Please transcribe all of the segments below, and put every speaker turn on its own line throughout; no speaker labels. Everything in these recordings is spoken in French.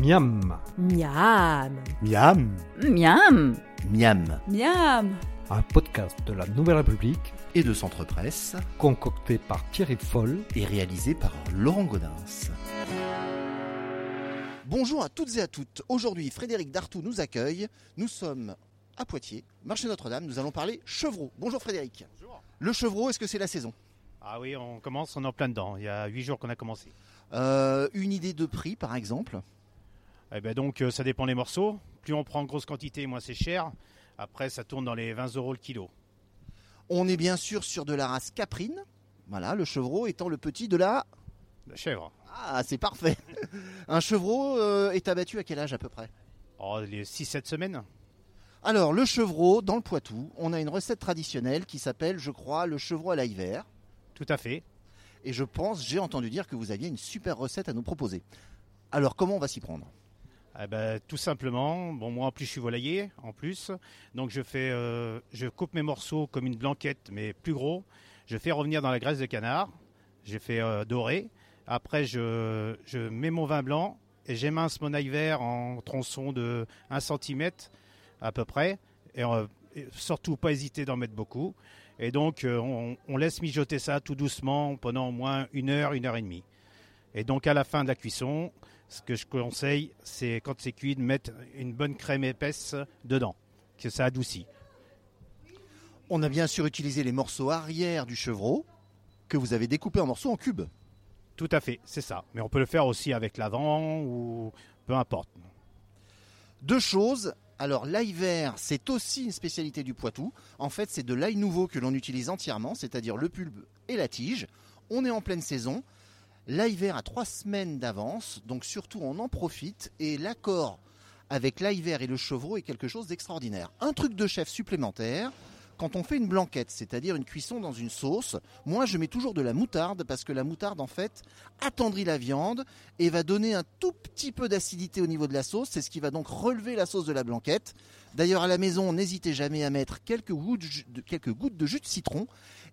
Miam,
Miam.
Miam.
Miam
Miam.
Miam
un podcast de la Nouvelle République
Et de Centre Presse
concocté par Thierry Foll.
et réalisé par Laurent Godin. Bonjour à toutes et à toutes. Aujourd'hui, Frédéric Dartou nous accueille. Nous sommes à Poitiers, marché Notre-Dame. Nous allons parler chevreau. Bonjour Frédéric.
Bonjour.
Le chevreau, est-ce que c'est la saison?
Ah oui, on commence, on est en plein dedans. Il y a huit jours qu'on a commencé.
Euh, Une idée de prix, par exemple?
Eh ben donc, euh, ça dépend des morceaux. Plus on prend en grosse quantité, moins c'est cher. Après, ça tourne dans les 20 euros le kilo.
On est bien sûr sur de la race caprine. Voilà, le chevreau étant le petit de la...
La chèvre.
Ah, c'est parfait. Un chevreau euh, est abattu à quel âge à peu près?
Oh, les 6-7 semaines
Alors, le chevreau, dans le Poitou, on a une recette traditionnelle qui s'appelle, je crois, le chevreau à l'ail vert.
Tout à fait.
Et je pense, j'ai entendu dire que vous aviez une super recette à nous proposer. Alors, comment on va s'y prendre?
Eh ben, tout simplement, bon moi en plus je suis volailler en plus, donc je fais, euh, je coupe mes morceaux comme une blanquette mais plus gros. Je fais revenir dans la graisse de canard, je fais euh, dorer. Après je, je mets mon vin blanc et j'émince mon ail vert en tronçons de 1 cm à peu près. Et, euh, et surtout pas hésiter d'en mettre beaucoup. Et donc euh, on, on laisse mijoter ça tout doucement pendant au moins une heure, une heure et demie. Et donc à la fin de la cuisson, ce que je conseille, c'est quand c'est cuit de mettre une bonne crème épaisse dedans, que ça adoucit.
On a bien sûr utilisé les morceaux arrière du chevreau que vous avez découpés en morceaux en cubes.
Tout à fait, c'est ça. Mais on peut le faire aussi avec l'avant ou peu importe.
Deux choses. Alors, l'ail vert, c'est aussi une spécialité du Poitou. En fait, c'est de l'ail nouveau que l'on utilise entièrement, c'est-à-dire le pulpe et la tige. On est en pleine saison. L'ail vert a trois semaines d'avance, donc surtout on en profite. Et l'accord avec l'ail vert et le chevreau est quelque chose d'extraordinaire. Un truc de chef supplémentaire, quand on fait une blanquette, c'est-à-dire une cuisson dans une sauce, moi je mets toujours de la moutarde parce que la moutarde en fait attendrit la viande et va donner un tout petit peu d'acidité au niveau de la sauce. C'est ce qui va donc relever la sauce de la blanquette. D'ailleurs à la maison, n'hésitez jamais à mettre quelques gouttes, de- quelques gouttes de jus de citron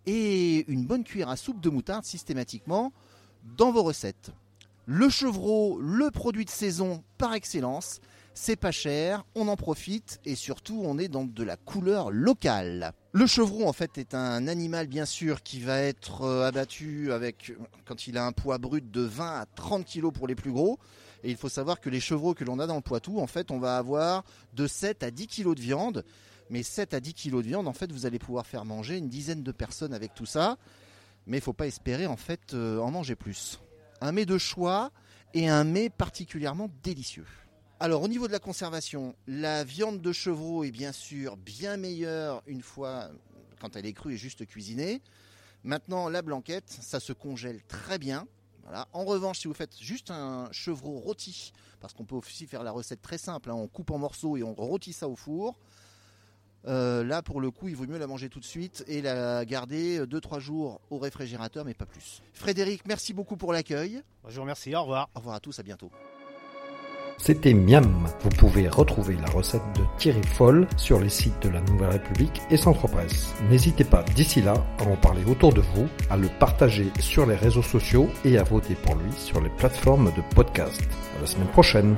et une bonne cuillère à soupe de moutarde systématiquement dans vos recettes. Le chevreau, le produit de saison par excellence, c'est pas cher, on en profite et surtout on est dans de la couleur locale. Le chevreau en fait est un animal bien sûr qui va être euh, abattu avec quand il a un poids brut de 20 à 30 kg pour les plus gros. Et il faut savoir que les chevreaux que l'on a dans le Poitou, en fait, on va avoir de 7 à 10 kg de viande. Mais 7 à 10 kg de viande, en fait, vous allez pouvoir faire manger une dizaine de personnes avec tout ça. Mais il faut pas espérer en fait euh, en manger plus. Un mets de choix et un mets particulièrement délicieux. Alors au niveau de la conservation, la viande de chevreau est bien sûr bien meilleure une fois quand elle est crue et juste cuisinée. Maintenant la blanquette, ça se congèle très bien. En revanche, si vous faites juste un chevreau rôti, parce qu'on peut aussi faire la recette très simple, hein, on coupe en morceaux et on rôtit ça au four. Euh, là, pour le coup, il vaut mieux la manger tout de suite et la garder 2-3 jours au réfrigérateur, mais pas plus. Frédéric, merci beaucoup pour l'accueil.
Je vous remercie, au revoir.
Au revoir à tous, à bientôt.
C'était Miam. Vous pouvez retrouver la recette de Thierry Foll sur les sites de la Nouvelle République et Centre Presse. N'hésitez pas d'ici là à en parler autour de vous, à le partager sur les réseaux sociaux et à voter pour lui sur les plateformes de podcast. À la semaine prochaine.